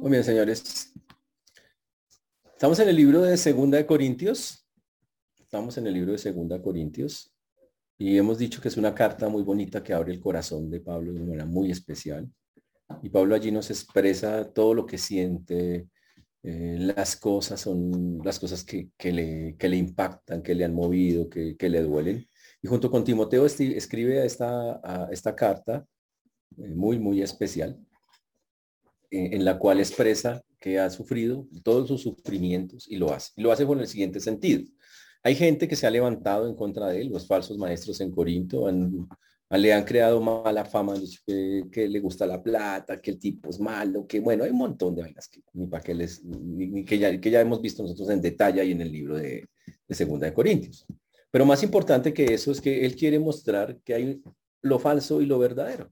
Muy bien, señores. Estamos en el libro de Segunda de Corintios. Estamos en el libro de Segunda de Corintios. Y hemos dicho que es una carta muy bonita que abre el corazón de Pablo de una manera muy especial. Y Pablo allí nos expresa todo lo que siente, eh, las cosas son las cosas que, le, impactan, que le han movido, que, le duelen. Y junto con Timoteo escribe esta, esta carta eh, muy, muy especial eh, en la cual expresa que ha sufrido todos sus sufrimientos y lo hace. Y lo hace con el siguiente sentido. Hay gente que se ha levantado en contra de él, los falsos maestros en Corinto, han, le han creado mala fama, que, le gusta la plata, que el tipo es malo, que bueno, hay un montón de vainas que ni para que les, que, ya, que ya hemos visto nosotros en detalle ahí en el libro de, de Segunda de Corintios. Pero más importante que eso es que él quiere mostrar que hay lo falso y lo verdadero.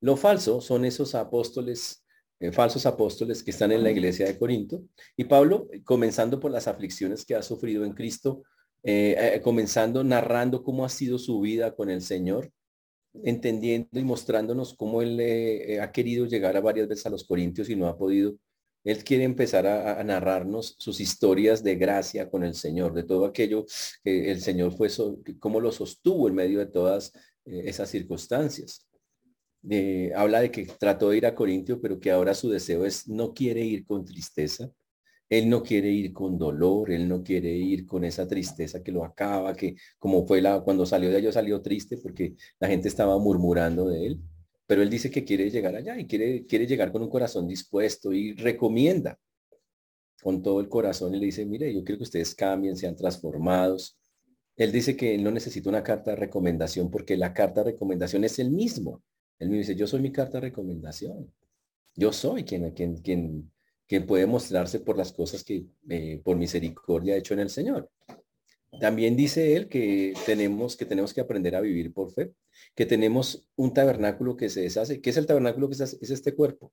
Lo falso son esos apóstoles eh, falsos apóstoles que están en la iglesia de Corinto. Y Pablo, comenzando por las aflicciones que ha sufrido en Cristo, eh, eh, comenzando narrando cómo ha sido su vida con el Señor, entendiendo y mostrándonos cómo él ha querido llegar a varias veces a los Corintios y no ha podido. Él quiere empezar a, narrarnos sus historias de gracia con el Señor, de todo aquello que el Señor fue, cómo lo sostuvo en medio de todas esas circunstancias habla de que trató de ir a Corintio, pero que ahora su deseo es, no quiere ir con tristeza, él no quiere ir con dolor, él no quiere ir con esa tristeza que lo acaba, que como fue la, cuando salió de allá salió triste porque la gente estaba murmurando de él, pero él dice que quiere llegar allá y quiere, quiere llegar con un corazón dispuesto y recomienda con todo el corazón y le dice, mire, yo quiero que ustedes cambien, sean transformados. Él dice que él no necesita una carta de recomendación porque la carta de recomendación es el mismo. Él me dice, yo soy mi carta de recomendación. Yo soy quien, quien, quien, quien puede mostrarse por las cosas que eh, por misericordia ha hecho en el Señor. También dice él que tenemos que tenemos que aprender a vivir por fe, que tenemos un tabernáculo que se deshace, que es el tabernáculo que es, es este cuerpo,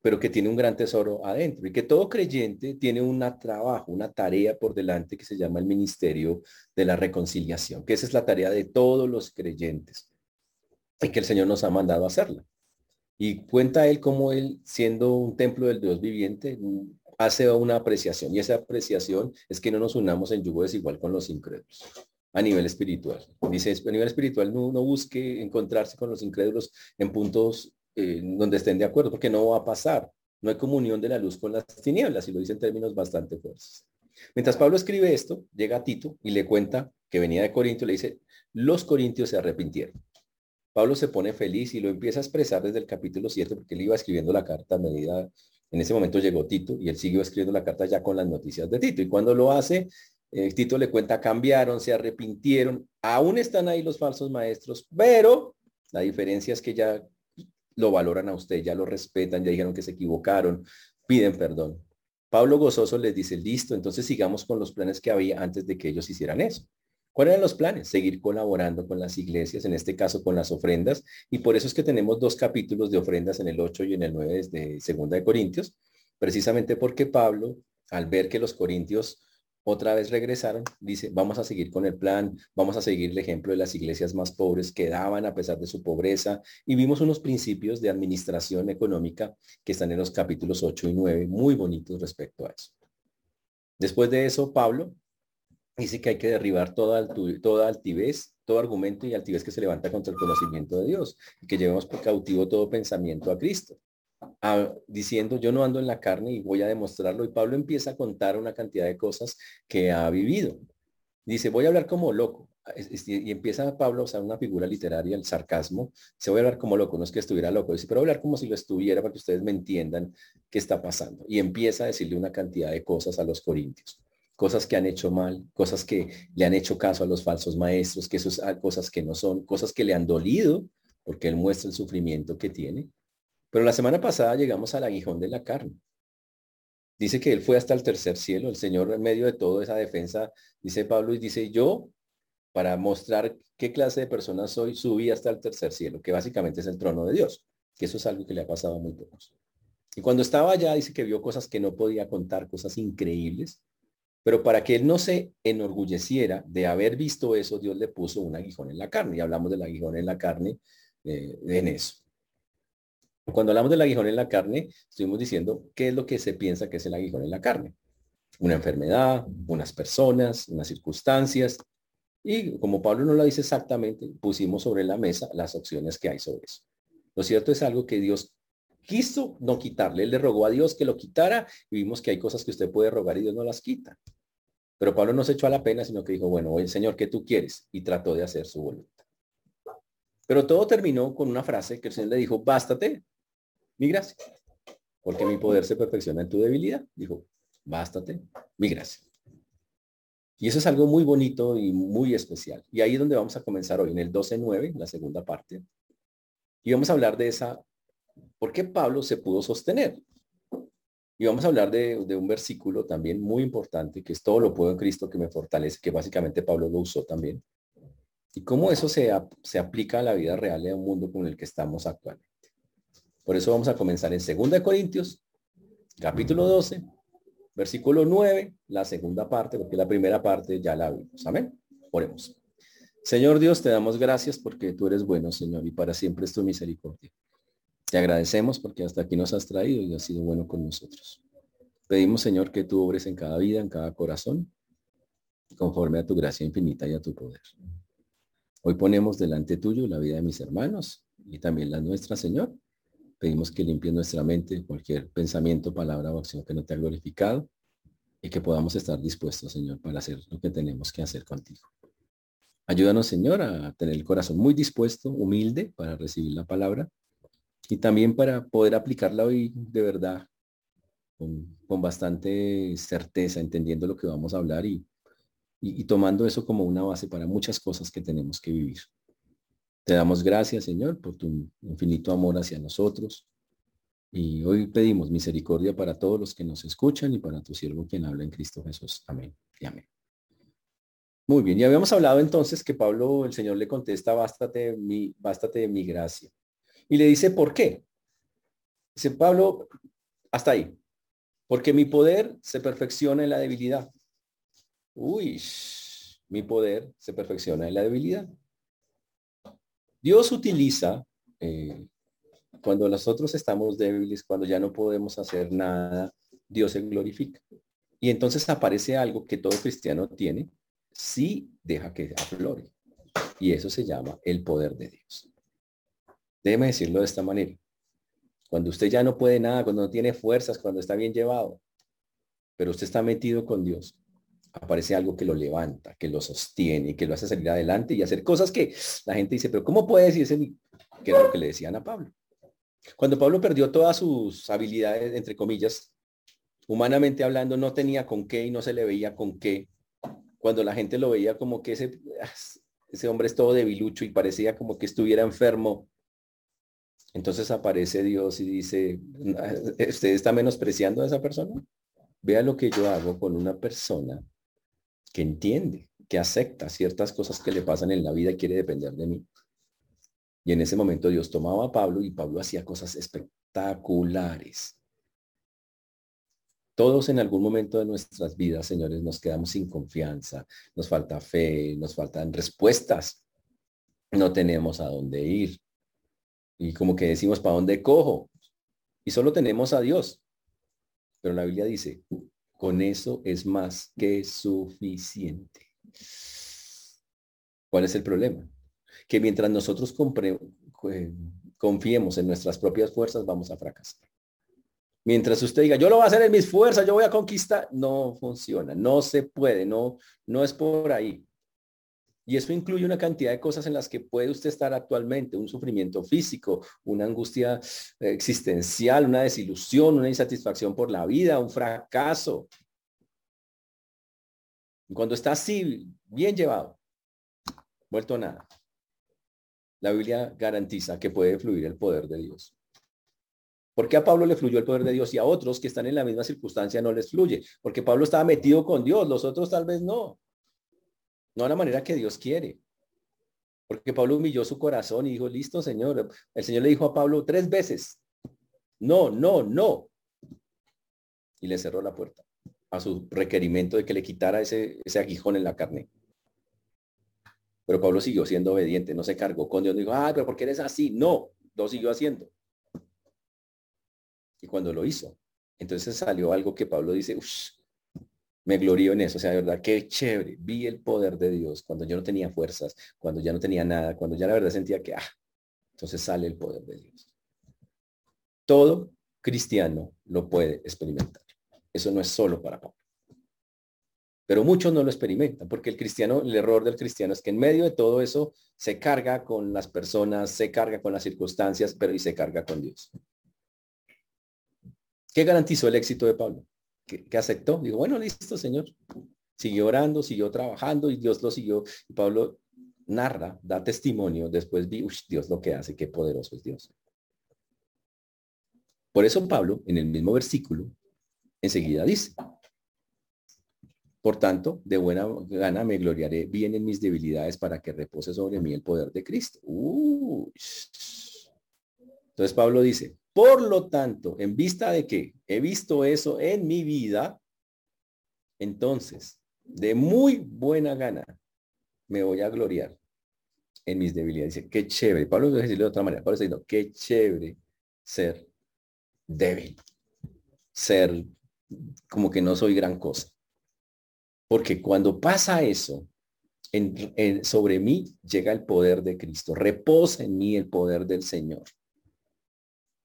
pero que tiene un gran tesoro adentro y que todo creyente tiene un trabajo, una tarea por delante que se llama el ministerio de la reconciliación, que esa es la tarea de todos los creyentes y que el Señor nos ha mandado a hacerla. Y cuenta él como él, siendo un templo del Dios viviente, hace una apreciación. Y esa apreciación es que no nos unamos en yugo desigual con los incrédulos a nivel espiritual. Dice, a nivel espiritual no, busque encontrarse con los incrédulos en puntos eh, donde estén de acuerdo, porque no va a pasar. No hay comunión de la luz con las tinieblas, y lo dice en términos bastante fuertes. Mientras Pablo escribe esto, llega Tito y le cuenta que venía de Corinto y le dice, los corintios se arrepintieron. Pablo se pone feliz y lo empieza a expresar desde el capítulo 7 porque él iba escribiendo la carta a medida, en ese momento llegó Tito y él siguió escribiendo la carta ya con las noticias de Tito. Y cuando lo hace, eh, Tito le cuenta, cambiaron, se arrepintieron, aún están ahí los falsos maestros, pero la diferencia es que ya lo valoran a usted, ya lo respetan, ya dijeron que se equivocaron, piden perdón. Pablo gozoso les dice, listo, entonces sigamos con los planes que había antes de que ellos hicieran eso. ¿Cuáles eran los planes? Seguir colaborando con las iglesias, en este caso con las ofrendas, y por eso es que tenemos dos capítulos de ofrendas en el 8 y en el 9 de Segunda de Corintios, precisamente porque Pablo, al ver que los corintios otra vez regresaron, dice, vamos a seguir con el plan, vamos a seguir el ejemplo de las iglesias más pobres que daban a pesar de su pobreza, y vimos unos principios de administración económica que están en los capítulos 8 y 9, muy bonitos respecto a eso. Después de eso, Pablo dice que hay que derribar toda, altivez, todo argumento y altivez que se levanta contra el conocimiento de Dios y que llevemos por cautivo todo pensamiento a Cristo. diciendo yo no ando en la carne y voy a demostrarlo y Pablo empieza a contar una cantidad de cosas que ha vivido. Dice, voy a hablar como loco. Y empieza Pablo a usar una figura literaria, el sarcasmo. Se voy a hablar como loco, no es que estuviera loco, dice, pero hablar como si lo estuviera para que ustedes me entiendan qué está pasando. Y empieza a decirle una cantidad de cosas a los corintios cosas que han hecho mal, cosas que le han hecho caso a los falsos maestros, que esas cosas que no son, cosas que le han dolido, porque él muestra el sufrimiento que tiene. Pero la semana pasada llegamos al aguijón de la carne. Dice que él fue hasta el tercer cielo, el Señor en medio de toda esa defensa, dice Pablo, y dice yo, para mostrar qué clase de persona soy, subí hasta el tercer cielo, que básicamente es el trono de Dios, que eso es algo que le ha pasado a muy pocos. Y cuando estaba allá, dice que vio cosas que no podía contar, cosas increíbles, pero para que él no se enorgulleciera de haber visto eso, Dios le puso un aguijón en la carne. Y hablamos del aguijón en la carne eh, en eso. Cuando hablamos del aguijón en la carne, estuvimos diciendo qué es lo que se piensa que es el aguijón en la carne. Una enfermedad, unas personas, unas circunstancias. Y como Pablo no lo dice exactamente, pusimos sobre la mesa las opciones que hay sobre eso. Lo cierto es algo que Dios quiso no quitarle. Él le rogó a Dios que lo quitara y vimos que hay cosas que usted puede rogar y Dios no las quita. Pero Pablo no se echó a la pena, sino que dijo, bueno, el Señor, ¿qué tú quieres? Y trató de hacer su voluntad. Pero todo terminó con una frase que el Señor le dijo, bástate, mi gracia. Porque mi poder se perfecciona en tu debilidad. Dijo, bástate, mi gracia. Y eso es algo muy bonito y muy especial. Y ahí es donde vamos a comenzar hoy, en el 12.9, la segunda parte. Y vamos a hablar de esa, ¿por qué Pablo se pudo sostener? Y vamos a hablar de, un versículo también muy importante, que es todo lo puedo en Cristo que me fortalece, que básicamente Pablo lo usó también. Y cómo eso se, se aplica a la vida real de un mundo con el que estamos actualmente. Por eso vamos a comenzar en 2 Corintios, capítulo 12, versículo 9, la segunda parte, porque la primera parte ya la vimos. Amén. Oremos. Señor Dios, te damos gracias porque tú eres bueno, Señor, y para siempre es tu misericordia. Te agradecemos porque hasta aquí nos has traído y has sido bueno con nosotros. Pedimos, Señor, que tú obres en cada vida, en cada corazón, conforme a tu gracia infinita y a tu poder. Hoy ponemos delante tuyo la vida de mis hermanos y también la nuestra, Señor. Pedimos que limpies nuestra mente cualquier pensamiento, palabra o acción que no te ha glorificado y que podamos estar dispuestos, Señor, para hacer lo que tenemos que hacer contigo. Ayúdanos, Señor, a tener el corazón muy dispuesto, humilde para recibir la palabra y también para poder aplicarla hoy de verdad con, bastante certeza, entendiendo lo que vamos a hablar y, y, tomando eso como una base para muchas cosas que tenemos que vivir. Te damos gracias, Señor, por tu infinito amor hacia nosotros. Y hoy pedimos misericordia para todos los que nos escuchan y para tu siervo quien habla en Cristo Jesús. Amén y amén. Muy bien, ya habíamos hablado entonces que Pablo, el Señor le contesta, bástate mi, bástate mi gracia. Y le dice, ¿por qué? Dice Pablo, hasta ahí. Porque mi poder se perfecciona en la debilidad. Uy, mi poder se perfecciona en la debilidad. Dios utiliza, eh, cuando nosotros estamos débiles, cuando ya no podemos hacer nada, Dios se glorifica. Y entonces aparece algo que todo cristiano tiene, sí deja que aflore. Y eso se llama el poder de Dios. Déjeme decirlo de esta manera. Cuando usted ya no puede nada, cuando no tiene fuerzas, cuando está bien llevado, pero usted está metido con Dios, aparece algo que lo levanta, que lo sostiene, que lo hace salir adelante y hacer cosas que la gente dice, pero ¿cómo puede decirse que era lo que le decían a Pablo? Cuando Pablo perdió todas sus habilidades, entre comillas, humanamente hablando, no tenía con qué y no se le veía con qué cuando la gente lo veía como que ese, ese hombre es todo debilucho y parecía como que estuviera enfermo. Entonces aparece Dios y dice, ¿usted está menospreciando a esa persona? Vea lo que yo hago con una persona que entiende, que acepta ciertas cosas que le pasan en la vida y quiere depender de mí. Y en ese momento Dios tomaba a Pablo y Pablo hacía cosas espectaculares. Todos en algún momento de nuestras vidas, señores, nos quedamos sin confianza, nos falta fe, nos faltan respuestas, no tenemos a dónde ir. Y como que decimos, ¿para dónde cojo? Y solo tenemos a Dios. Pero la Biblia dice, con eso es más que suficiente. ¿Cuál es el problema? Que mientras nosotros eh, confiemos en nuestras propias fuerzas, vamos a fracasar. Mientras usted diga, yo lo voy a hacer en mis fuerzas, yo voy a conquistar, no funciona, no se puede, no, no es por ahí. Y eso incluye una cantidad de cosas en las que puede usted estar actualmente, un sufrimiento físico, una angustia existencial, una desilusión, una insatisfacción por la vida, un fracaso. Cuando está así, bien llevado, vuelto a nada, la Biblia garantiza que puede fluir el poder de Dios. ¿Por qué a Pablo le fluyó el poder de Dios y a otros que están en la misma circunstancia no les fluye? Porque Pablo estaba metido con Dios, los otros tal vez no. No a la manera que Dios quiere. Porque Pablo humilló su corazón y dijo, listo, Señor. El Señor le dijo a Pablo tres veces, no, no, no. Y le cerró la puerta a su requerimiento de que le quitara ese, ese aguijón en la carne. Pero Pablo siguió siendo obediente, no se cargó con Dios, dijo, ah, pero ¿por qué eres así? No, lo siguió haciendo. Y cuando lo hizo, entonces salió algo que Pablo dice, me glorío en eso, o sea, de verdad, qué chévere, vi el poder de Dios cuando yo no tenía fuerzas, cuando ya no tenía nada, cuando ya la verdad sentía que, ah, entonces sale el poder de Dios. Todo cristiano lo puede experimentar. Eso no es solo para Pablo. Pero muchos no lo experimentan, porque el cristiano, el error del cristiano es que en medio de todo eso se carga con las personas, se carga con las circunstancias, pero y se carga con Dios. ¿Qué garantizó el éxito de Pablo? Que, aceptó. Digo, bueno, listo, Señor. Siguió orando, siguió trabajando y Dios lo siguió. Y Pablo narra, da testimonio. Después vi, Dios lo que hace, qué poderoso es Dios. Por eso Pablo, en el mismo versículo, enseguida dice, por tanto, de buena gana me gloriaré bien en mis debilidades para que repose sobre mí el poder de Cristo. Entonces Pablo dice, por lo tanto, en vista de que he visto eso en mi vida, entonces, de muy buena gana, me voy a gloriar en mis debilidades. Dice, qué chévere. Pablo lo decirlo de otra manera. Pablo está diciendo, qué chévere ser débil. Ser como que no soy gran cosa. Porque cuando pasa eso, sobre mí llega el poder de Cristo. Reposa en mí el poder del Señor.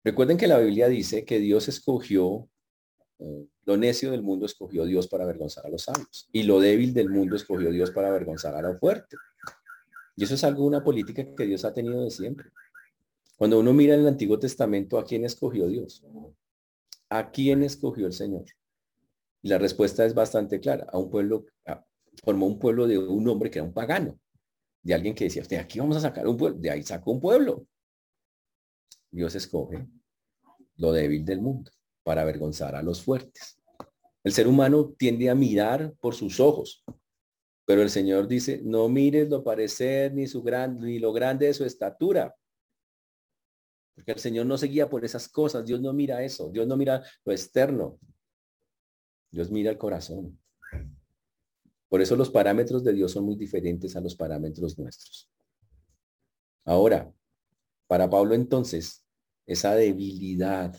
Recuerden que la Biblia dice que Dios escogió, eh, lo necio del mundo escogió Dios para avergonzar a los sabios. Y lo débil del mundo escogió Dios para avergonzar a lo fuerte. Y eso es algo, una política que Dios ha tenido de siempre. Cuando uno mira en el Antiguo Testamento, ¿a quién escogió Dios? ¿A quién escogió el Señor? Y la respuesta es bastante clara. A un pueblo, formó un pueblo de un hombre que era un pagano. De alguien que decía, de aquí vamos a sacar un pueblo. De ahí sacó un pueblo. Dios escoge lo débil del mundo para avergonzar a los fuertes. El ser humano tiende a mirar por sus ojos, pero el Señor dice, no mires lo parecer ni su gran, ni lo grande de su estatura. Porque el Señor no se guía por esas cosas. Dios no mira eso. Dios no mira lo externo. Dios mira el corazón. Por eso los parámetros de Dios son muy diferentes a los parámetros nuestros. Ahora, para Pablo entonces, esa debilidad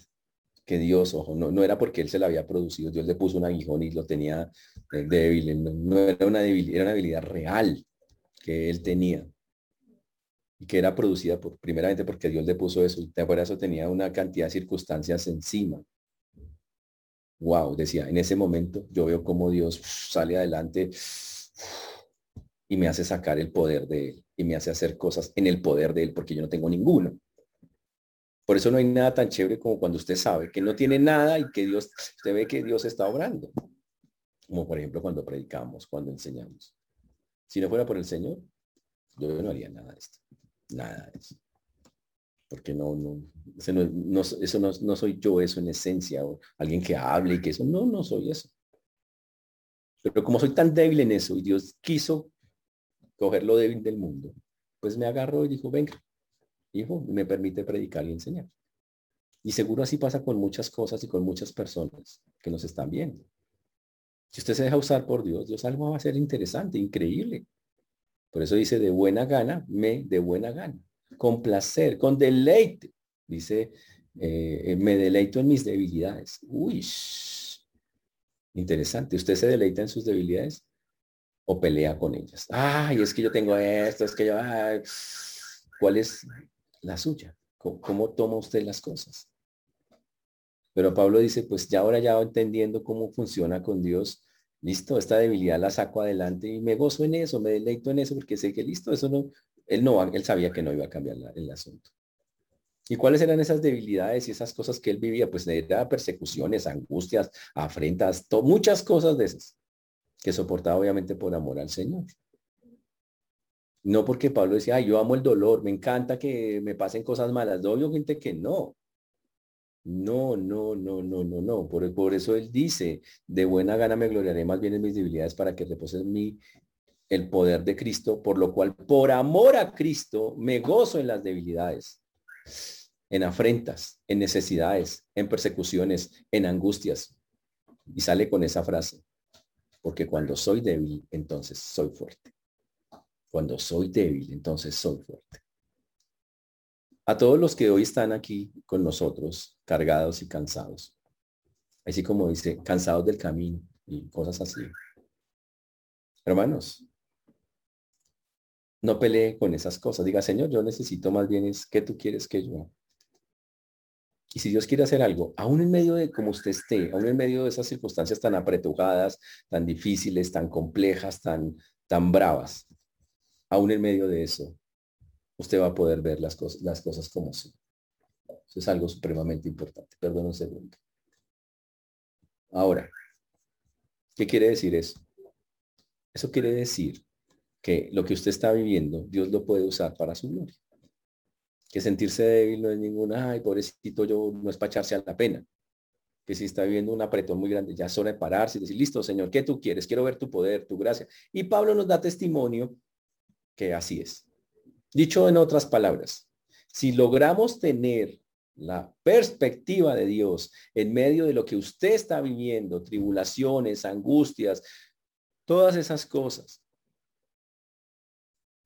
que Dios, ojo, no, no era porque él se la había producido, Dios le puso un aguijón y lo tenía débil, no, era una debilidad, era una debilidad real que él tenía y que era producida por, primeramente porque Dios le puso eso, y por eso tenía una cantidad de circunstancias encima. Wow, decía, en ese momento yo veo cómo Dios sale adelante y me hace sacar el poder de él y me hace hacer cosas en el poder de él porque yo no tengo ninguno. Por eso no hay nada tan chévere como cuando usted sabe que no tiene nada y que Dios, usted ve que Dios está obrando. Como por ejemplo cuando predicamos, cuando enseñamos. Si no fuera por el Señor, yo no haría nada de esto. Nada de eso. Porque no, no, eso no, eso no, soy yo eso en esencia, o alguien que hable y que eso, no, no soy eso. Pero como soy tan débil en eso y Dios quiso coger lo débil del mundo, pues me agarró y dijo, venga, hijo, me permite predicar y enseñar. Y seguro así pasa con muchas cosas y con muchas personas que nos están viendo. Si usted se deja usar por Dios, Dios algo va a ser interesante, increíble. Por eso dice, de buena gana, me de buena gana. Con placer, con deleite. Dice, eh, me deleito en mis debilidades. Uy, interesante. ¿Usted se deleita en sus debilidades o pelea con ellas? Ay, es que yo tengo esto, es que yo... ¿Cuál es la suya. ¿Cómo, toma usted las cosas? Pero Pablo dice, pues ya ahora ya entendiendo cómo funciona con Dios, listo, esta debilidad la saco adelante y me gozo en eso, me deleito en eso porque sé que listo, eso no, él no, él sabía que no iba a cambiar el asunto. ¿Y cuáles eran esas debilidades y esas cosas que él vivía? Pues era persecuciones, angustias, afrentas, muchas cosas de esas que soportaba obviamente por amor al Señor. No porque Pablo decía, yo amo el dolor, me encanta que me pasen cosas malas. No, obvio gente que no. No, no, no, no, no, no. Por, por eso él dice, de buena gana me gloriaré más bien en mis debilidades para que repose en mí el poder de Cristo, por lo cual, por amor a Cristo, me gozo en las debilidades, en afrentas, en necesidades, en persecuciones, en angustias. Y sale con esa frase, porque cuando soy débil, entonces soy fuerte. Cuando soy débil, entonces soy fuerte. A todos los que hoy están aquí con nosotros, cargados y cansados, así como dice, cansados del camino y cosas así. Hermanos, no pelee con esas cosas. Diga, Señor, yo necesito más bien es que tú quieres que yo. Y si Dios quiere hacer algo, aún en medio de como usted esté, aún en medio de esas circunstancias tan apretujadas, tan difíciles, tan complejas, tan, tan bravas, aún en medio de eso, usted va a poder ver las cosas, las cosas como son. Eso es algo supremamente importante. Perdón un segundo. Ahora, ¿qué quiere decir eso? Eso quiere decir que lo que usted está viviendo, Dios lo puede usar para su gloria. Que sentirse débil no es ninguna, ay, pobrecito, yo no es para echarse a la pena. Que si está viviendo un apretón muy grande, ya es de pararse y decir, listo, Señor, ¿qué tú quieres? Quiero ver tu poder, tu gracia. Y Pablo nos da testimonio que así es. Dicho en otras palabras, si logramos tener la perspectiva de Dios en medio de lo que usted está viviendo, tribulaciones, angustias, todas esas cosas,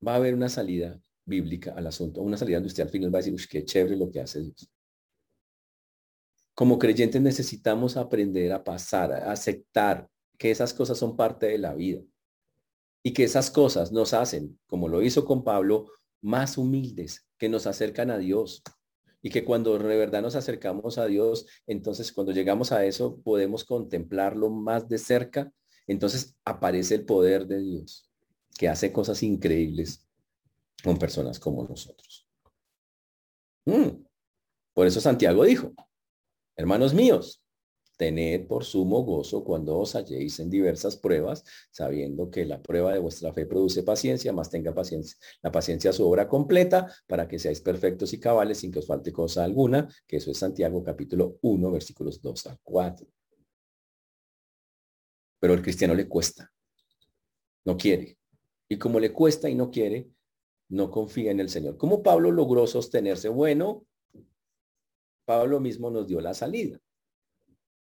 va a haber una salida bíblica al asunto, una salida donde usted al final va a decir, qué chévere lo que hace Dios. Como creyentes necesitamos aprender a pasar, a aceptar que esas cosas son parte de la vida y que esas cosas nos hacen, como lo hizo con Pablo, más humildes, que nos acercan a Dios. Y que cuando de verdad nos acercamos a Dios, entonces cuando llegamos a eso podemos contemplarlo más de cerca, entonces aparece el poder de Dios que hace cosas increíbles con personas como nosotros. Mm. Por eso Santiago dijo, hermanos míos, tened por sumo gozo cuando os halléis en diversas pruebas, sabiendo que la prueba de vuestra fe produce paciencia, más tenga paciencia. La paciencia su obra completa para que seáis perfectos y cabales sin que os falte cosa alguna, que eso es Santiago capítulo 1, versículos 2 a 4. Pero el cristiano le cuesta, no quiere. Y como le cuesta y no quiere, no confía en el Señor. ¿Cómo Pablo logró sostenerse? Bueno, Pablo mismo nos dio la salida.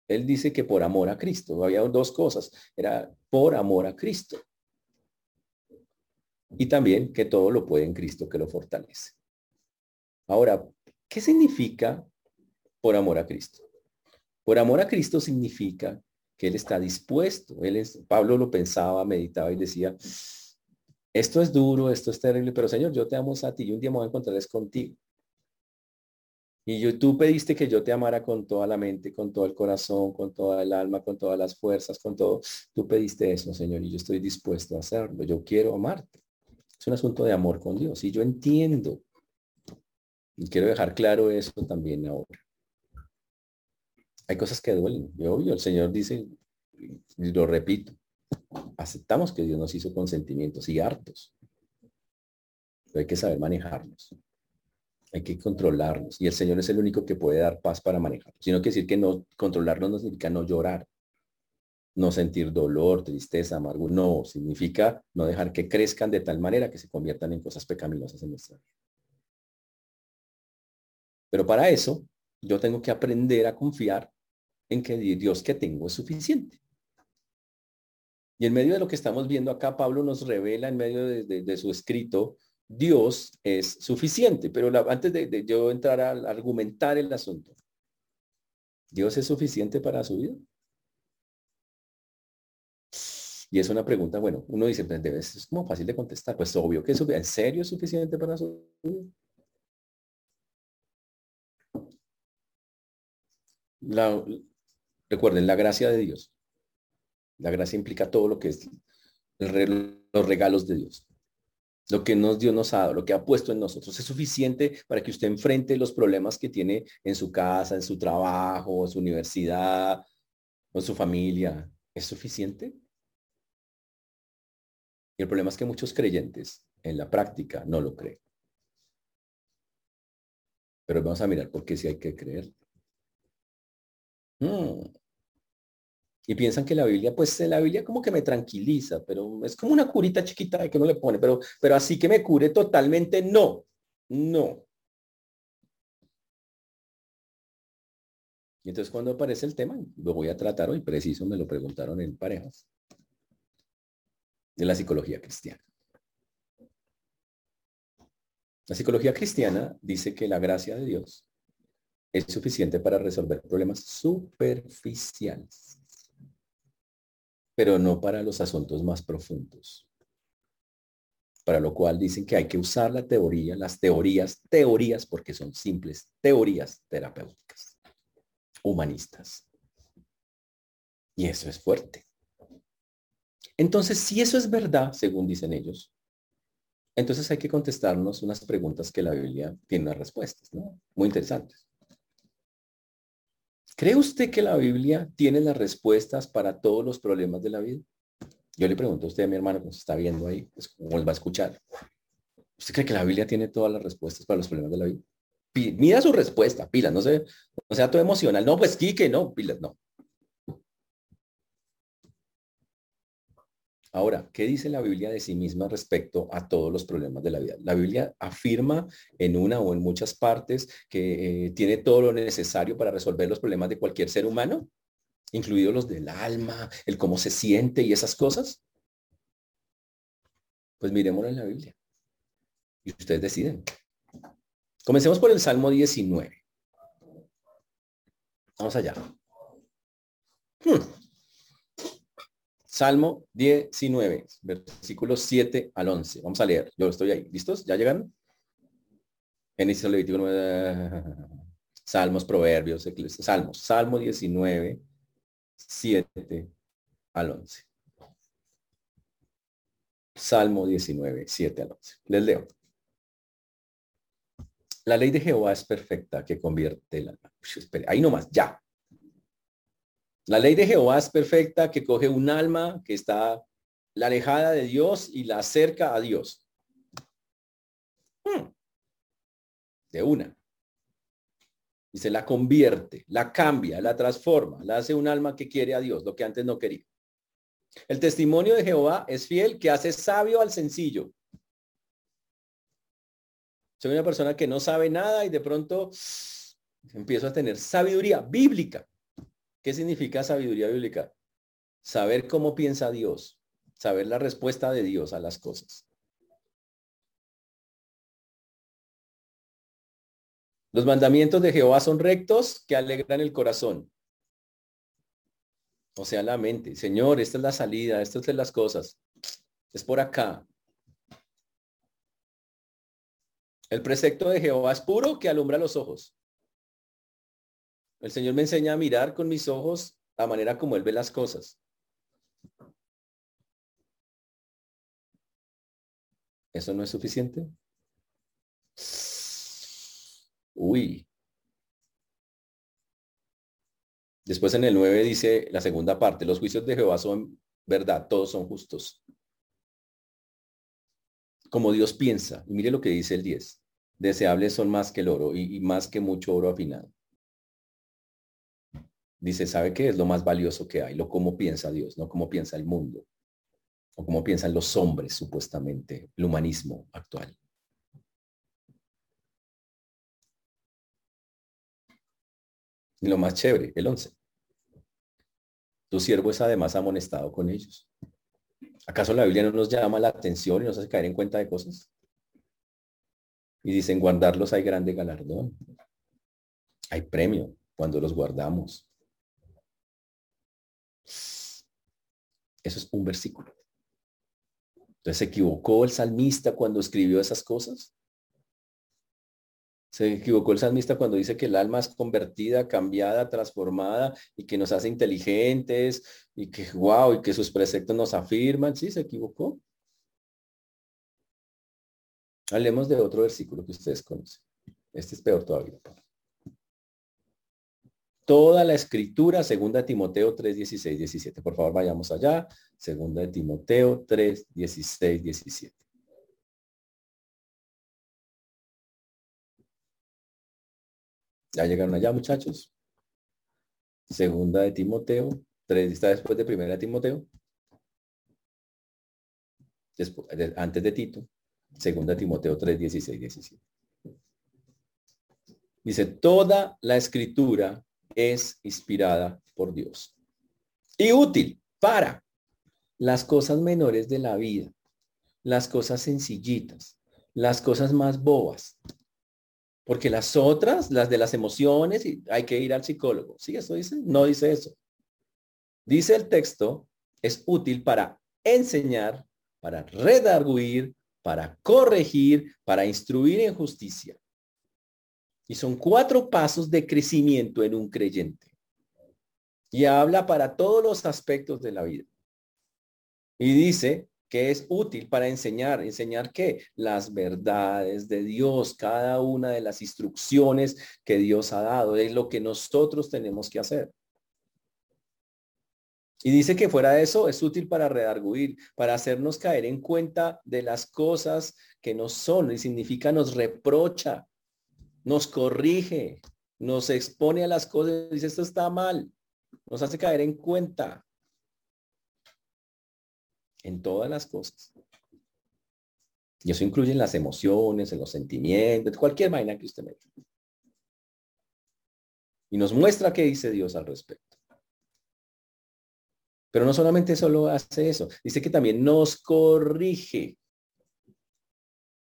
Él dice que por amor a Cristo. Había dos cosas. Era por amor a Cristo. Y también que todo lo puede en Cristo que lo fortalece. Ahora, ¿qué significa por amor a Cristo? Por amor a Cristo significa que Él está dispuesto. Él es, Pablo lo pensaba, meditaba y decía, esto es duro, esto es terrible, pero Señor, yo te amo a ti y un día me voy a encontrar contigo. Y yo, tú pediste que yo te amara con toda la mente, con todo el corazón, con toda el alma, con todas las fuerzas, con todo. Tú pediste eso, Señor, y yo estoy dispuesto a hacerlo. Yo quiero amarte. Es un asunto de amor con Dios. Y yo entiendo. Y quiero dejar claro eso también ahora. Hay cosas que duelen. Y obvio, el Señor dice, y lo repito, aceptamos que Dios nos hizo con sentimientos y hartos. Hay que saber manejarlos. Hay que controlarlos. Y el Señor es el único que puede dar paz para manejarlos. Sino que decir que no controlarnos no significa no llorar. No sentir dolor, tristeza, amargura. No, significa no dejar que crezcan de tal manera que se conviertan en cosas pecaminosas en nuestra vida. Pero para eso, yo tengo que aprender a confiar en que Dios que tengo es suficiente. Y en medio de lo que estamos viendo acá, Pablo nos revela en medio de, su escrito, Dios es suficiente. Pero antes de, yo entrar a, argumentar el asunto, ¿Dios es suficiente para su vida? Y es una pregunta, bueno, uno dice, pues es como fácil de contestar. Pues obvio que es ¿En serio es suficiente para su vida? recuerden, la gracia de Dios la gracia implica todo lo que es los regalos de Dios. Lo que nos Dios nos ha dado, lo que ha puesto en nosotros, es suficiente para que usted enfrente los problemas que tiene en su casa, en su trabajo, en su universidad, en su familia. ¿Es suficiente? Y el problema es que muchos creyentes en la práctica no lo creen. Pero vamos a mirar por qué sí hay que creer. Mm y piensan que la Biblia, pues la Biblia como que me tranquiliza, pero es como una curita chiquita que uno le pone, pero, pero así que me cure totalmente, no, no. Y entonces cuando aparece el tema, lo voy a tratar hoy, preciso me lo preguntaron en parejas, de la psicología cristiana. La psicología cristiana dice que la gracia de Dios es suficiente para resolver problemas superficiales, pero no para los asuntos más profundos. Para lo cual dicen que hay que usar la teoría, las teorías, teorías, porque son simples teorías terapéuticas, humanistas. Y eso es fuerte. Entonces, si eso es verdad, según dicen ellos, entonces hay que contestarnos unas preguntas que la Biblia tiene las respuestas, ¿no? Muy interesantes. ¿Cree usted que la Biblia tiene las respuestas para todos los problemas de la vida? Yo le pregunto a usted, a mi hermano, que se está viendo ahí, pues como va a escuchar. ¿Usted cree que la Biblia tiene todas las respuestas para los problemas de la vida? Mira su respuesta, pilas, no, sé, no sea todo emocional. No, pues Quique, no, pilas, no. Ahora, ¿qué dice la Biblia de sí misma respecto a todos los problemas de la vida? La Biblia afirma en una o en muchas partes que eh, tiene todo lo necesario para resolver los problemas de cualquier ser humano, incluidos los del alma, el cómo se siente y esas cosas. Pues miremoslo en la Biblia. Y ustedes deciden. Comencemos por el Salmo 19. Vamos allá. Hmm. Salmo 19, versículos 7 al 11. Vamos a leer. Yo estoy ahí. ¿Listos? ¿Ya llegan? Génesis, Levítico 9, Salmos, Proverbios, Salmos. Salmo 19, 7 al 11. Salmo 19, 7 al 11. Les leo. La ley de Jehová es perfecta que convierte el alma. Ahí nomás, ya. La ley de Jehová es perfecta que coge un alma que está la alejada de Dios y la acerca a Dios. Hmm. De una. Y se la convierte, la cambia, la transforma, la hace un alma que quiere a Dios, lo que antes no quería. El testimonio de Jehová es fiel, que hace sabio al sencillo. Soy una persona que no sabe nada y de pronto empiezo a tener sabiduría bíblica. ¿Qué significa sabiduría bíblica? Saber cómo piensa Dios, saber la respuesta de Dios a las cosas. Los mandamientos de Jehová son rectos que alegran el corazón. O sea, la mente. Señor, esta es la salida, estas son las cosas. Es por acá. El precepto de Jehová es puro que alumbra los ojos. El Señor me enseña a mirar con mis ojos la manera como Él ve las cosas. ¿Eso no es suficiente? Uy. Después en el 9 dice la segunda parte, los juicios de Jehová son verdad, todos son justos. Como Dios piensa, y mire lo que dice el 10, deseables son más que el oro y, y más que mucho oro afinado dice, ¿sabe qué es lo más valioso que hay? Lo cómo piensa Dios, no cómo piensa el mundo, o cómo piensan los hombres, supuestamente, el humanismo actual. Y lo más chévere, el 11. Tu siervo es además amonestado con ellos. ¿Acaso la Biblia no nos llama la atención y nos hace caer en cuenta de cosas? Y dicen, guardarlos hay grande galardón. Hay premio cuando los guardamos. Eso es un versículo. Entonces, ¿se equivocó el salmista cuando escribió esas cosas? Se equivocó el salmista cuando dice que el alma es convertida, cambiada, transformada y que nos hace inteligentes y que wow y que sus preceptos nos afirman. Sí, se equivocó. Hablemos de otro versículo que ustedes conocen. Este es peor todavía toda la escritura, segunda Timoteo 3, 16, 17. Por favor, vayamos allá. Segunda de Timoteo 3, 16, 17. ¿Ya llegaron allá, muchachos? Segunda de Timoteo 3, está después de primera de Timoteo. Después, antes de Tito. Segunda de Timoteo 3, 16, 17. Dice, toda la escritura es inspirada por Dios. Y útil para las cosas menores de la vida, las cosas sencillitas, las cosas más bobas. Porque las otras, las de las emociones, hay que ir al psicólogo. ¿Sí eso dice? No dice eso. Dice el texto, es útil para enseñar, para redarguir, para corregir, para instruir en justicia. Y son cuatro pasos de crecimiento en un creyente. Y habla para todos los aspectos de la vida. Y dice que es útil para enseñar. ¿Enseñar qué? Las verdades de Dios, cada una de las instrucciones que Dios ha dado. Es lo que nosotros tenemos que hacer. Y dice que fuera de eso es útil para redarguir, para hacernos caer en cuenta de las cosas que no son. Y significa nos reprocha, nos corrige, nos expone a las cosas. Dice, esto está mal. Nos hace caer en cuenta en todas las cosas. Y eso incluye en las emociones, en los sentimientos, cualquier vaina que usted meta. Y nos muestra qué dice Dios al respecto. Pero no solamente solo hace eso, dice que también nos corrige.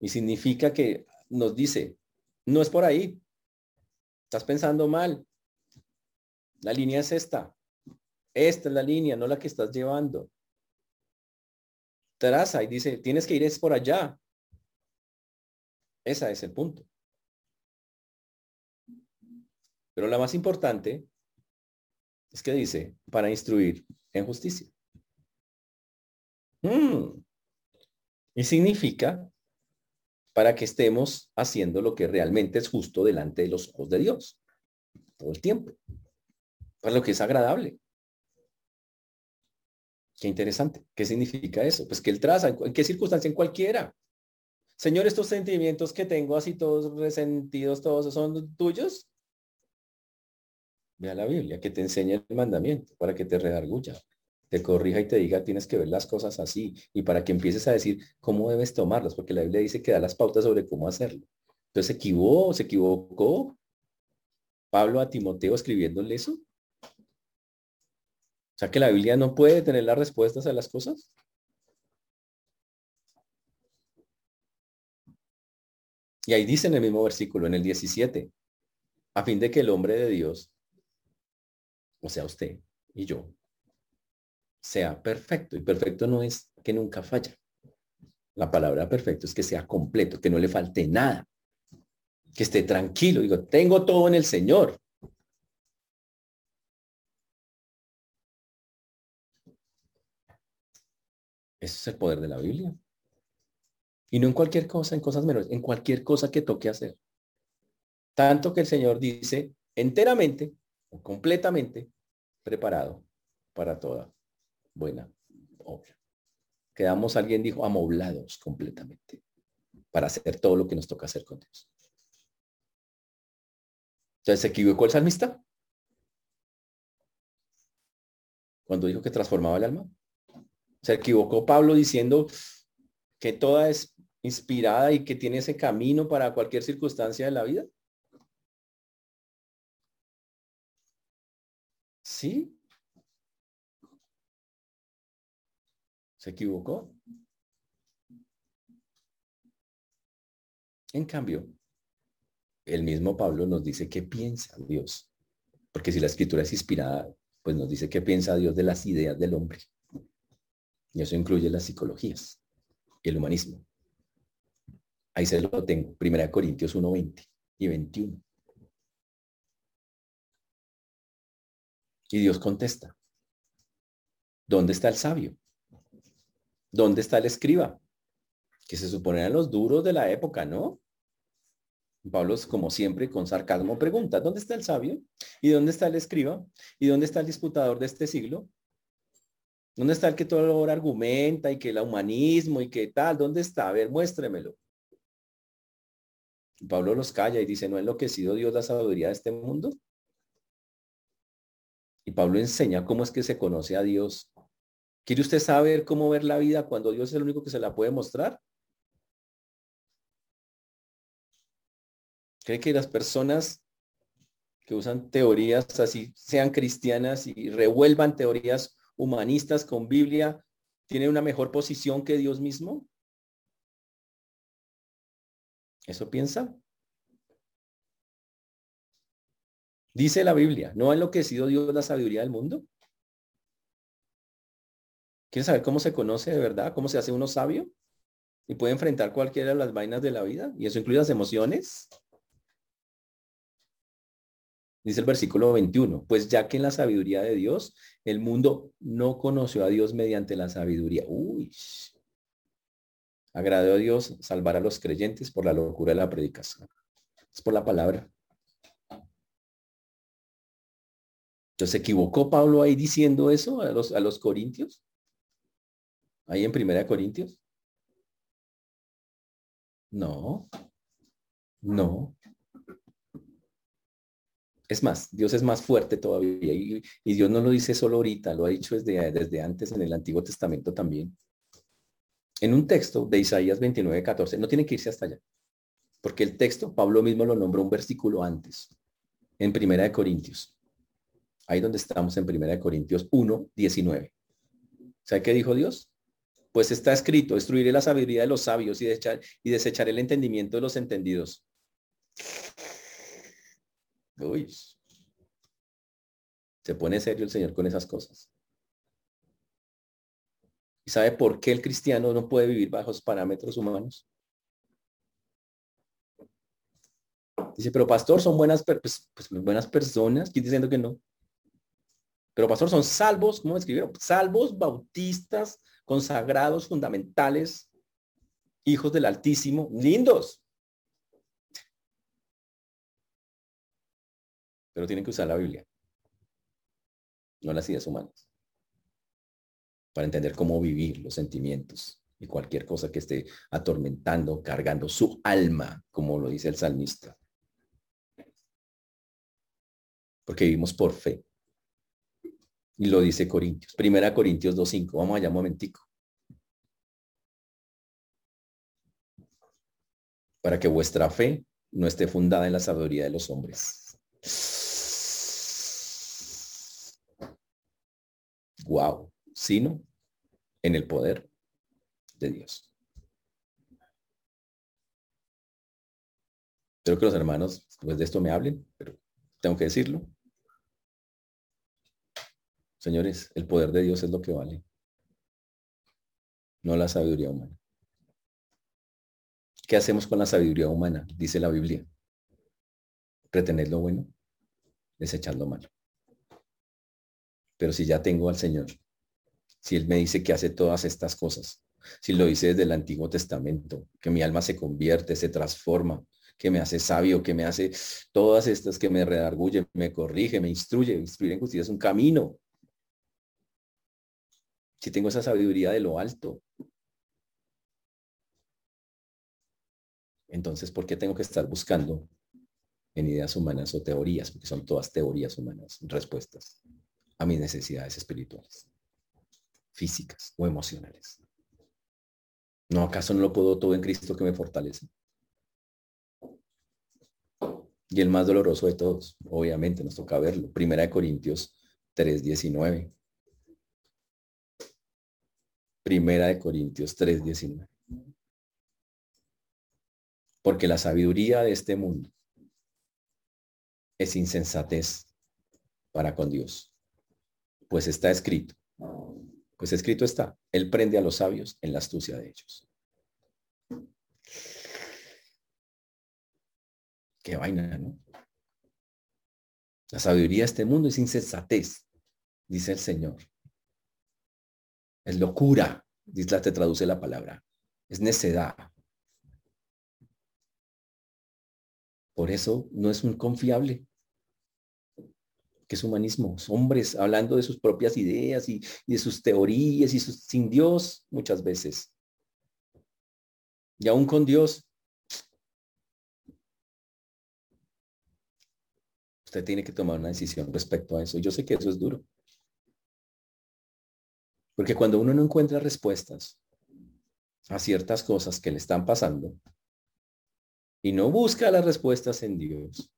Y significa que nos dice, no es por ahí. Estás pensando mal. La línea es esta. Esta es la línea, no la que estás llevando traza y dice, tienes que ir es por allá. Ese es el punto. Pero la más importante es que dice, para instruir en justicia. Mm. Y significa para que estemos haciendo lo que realmente es justo delante de los ojos de Dios. Todo el tiempo. Para lo que es agradable. Qué interesante. ¿Qué significa eso? Pues que él traza, ¿en qué circunstancia? En cualquiera. Señor, estos sentimientos que tengo así todos resentidos, todos son tuyos. Ve a la Biblia que te enseña el mandamiento para que te redarguya, te corrija y te diga tienes que ver las cosas así y para que empieces a decir cómo debes tomarlas, porque la Biblia dice que da las pautas sobre cómo hacerlo. Entonces se equivocó, se equivocó Pablo a Timoteo escribiéndole eso. O sea que la Biblia no puede tener las respuestas a las cosas. Y ahí dice en el mismo versículo, en el 17, a fin de que el hombre de Dios, o sea, usted y yo, sea perfecto. Y perfecto no es que nunca falla. La palabra perfecto es que sea completo, que no le falte nada, que esté tranquilo. Digo, tengo todo en el Señor. Ese es el poder de la Biblia. Y no en cualquier cosa, en cosas menores, en cualquier cosa que toque hacer. Tanto que el Señor dice enteramente o completamente preparado para toda buena obra. Quedamos, alguien dijo, amoblados completamente para hacer todo lo que nos toca hacer con Dios. Entonces, ¿se equivocó el salmista? Cuando dijo que transformaba el alma. Se equivocó Pablo diciendo que toda es inspirada y que tiene ese camino para cualquier circunstancia de la vida. Sí. Se equivocó. En cambio, el mismo Pablo nos dice qué piensa Dios. Porque si la escritura es inspirada, pues nos dice qué piensa Dios de las ideas del hombre. Y eso incluye las psicologías y el humanismo. Ahí se lo tengo. Primera Corintios 1, 20 y 21. Y Dios contesta. ¿Dónde está el sabio? ¿Dónde está el escriba? Que se suponen los duros de la época, ¿no? Pablo, como siempre, con sarcasmo pregunta, ¿dónde está el sabio? ¿Y dónde está el escriba? ¿Y dónde está el disputador de este siglo? ¿Dónde está el que todo lo argumenta y que el humanismo y que tal? ¿Dónde está? A ver, muéstremelo. Pablo los calla y dice, ¿no ha enloquecido Dios la sabiduría de este mundo? Y Pablo enseña cómo es que se conoce a Dios. ¿Quiere usted saber cómo ver la vida cuando Dios es el único que se la puede mostrar? ¿Cree que las personas que usan teorías así, sean cristianas y revuelvan teorías humanistas con Biblia tienen una mejor posición que Dios mismo? ¿Eso piensa? Dice la Biblia, ¿no ha enloquecido Dios la sabiduría del mundo? ¿Quieres saber cómo se conoce de verdad? ¿Cómo se hace uno sabio? Y puede enfrentar cualquiera de las vainas de la vida. Y eso incluye las emociones. Dice el versículo 21, pues ya que en la sabiduría de Dios, el mundo no conoció a Dios mediante la sabiduría. Uy. Agradó a Dios salvar a los creyentes por la locura de la predicación. Es por la palabra. Entonces, ¿se equivocó Pablo ahí diciendo eso a los, a los corintios? Ahí en Primera de Corintios? No, no. Es más, Dios es más fuerte todavía y, Dios no lo dice solo ahorita, lo ha dicho desde, desde antes en el Antiguo Testamento también. En un texto de Isaías 29, 14, no tiene que irse hasta allá, porque el texto, Pablo mismo lo nombró un versículo antes, en Primera de Corintios. Ahí donde estamos en Primera de Corintios 1, 19. ¿Sabe qué dijo Dios? Pues está escrito, destruiré la sabiduría de los sabios y, desechar, desecharé el entendimiento de los entendidos. Uy. Se pone serio el Señor con esas cosas. ¿Y sabe por qué el cristiano no puede vivir bajo los parámetros humanos? Dice, pero pastor, son buenas, pues, pues, buenas personas. ¿Quién diciendo que no? Pero pastor, son salvos, ¿cómo escribieron? Salvos bautistas consagrados, fundamentales, hijos del Altísimo, lindos. Pero tienen que usar la Biblia, no las ideas humanas, para entender cómo vivir los sentimientos y cualquier cosa que esté atormentando, cargando su alma, como lo dice el salmista. Porque vivimos por fe, y lo dice Corintios. Primera Corintios 2.5. Vamos allá un momentico. Para que vuestra fe no esté fundada en la sabiduría de los hombres. Wow. Sino en el poder de Dios. Creo que los hermanos después de esto me hablen, pero tengo que decirlo. Señores, el poder de Dios es lo que vale, no la sabiduría humana. ¿Qué hacemos con la sabiduría humana? Dice la Biblia. Retener lo bueno, desechar lo malo. Pero si ya tengo al Señor, si Él me dice que hace todas estas cosas, si lo dice desde el Antiguo Testamento, que mi alma se convierte, se transforma, que me hace sabio, que me hace todas estas, que me redarguye, me corrige, me instruye, instruir en justicia es un camino si tengo esa sabiduría de lo alto, entonces, ¿por qué tengo que estar buscando en ideas humanas o teorías? Porque son todas teorías humanas, respuestas a mis necesidades espirituales, físicas o emocionales. ¿No acaso no lo puedo todo en Cristo que me fortalece? Y el más doloroso de todos, obviamente, nos toca verlo. Primera de Corintios 3.19. Primera de Corintios 3:19. Porque la sabiduría de este mundo es insensatez para con Dios. Pues está escrito. Pues escrito está. Él prende a los sabios en la astucia de ellos. Qué vaina, ¿no? La sabiduría de este mundo es insensatez, dice el Señor. Es locura, Disla te traduce la palabra. Es necedad. Por eso no es un confiable. que es humanismo? hombres hablando de sus propias ideas y, de sus teorías y sin Dios muchas veces. Y aún con Dios. Usted tiene que tomar una decisión respecto a eso. Yo sé que eso es duro. Porque cuando uno no encuentra respuestas a ciertas cosas que le están pasando y no busca las respuestas en Dios,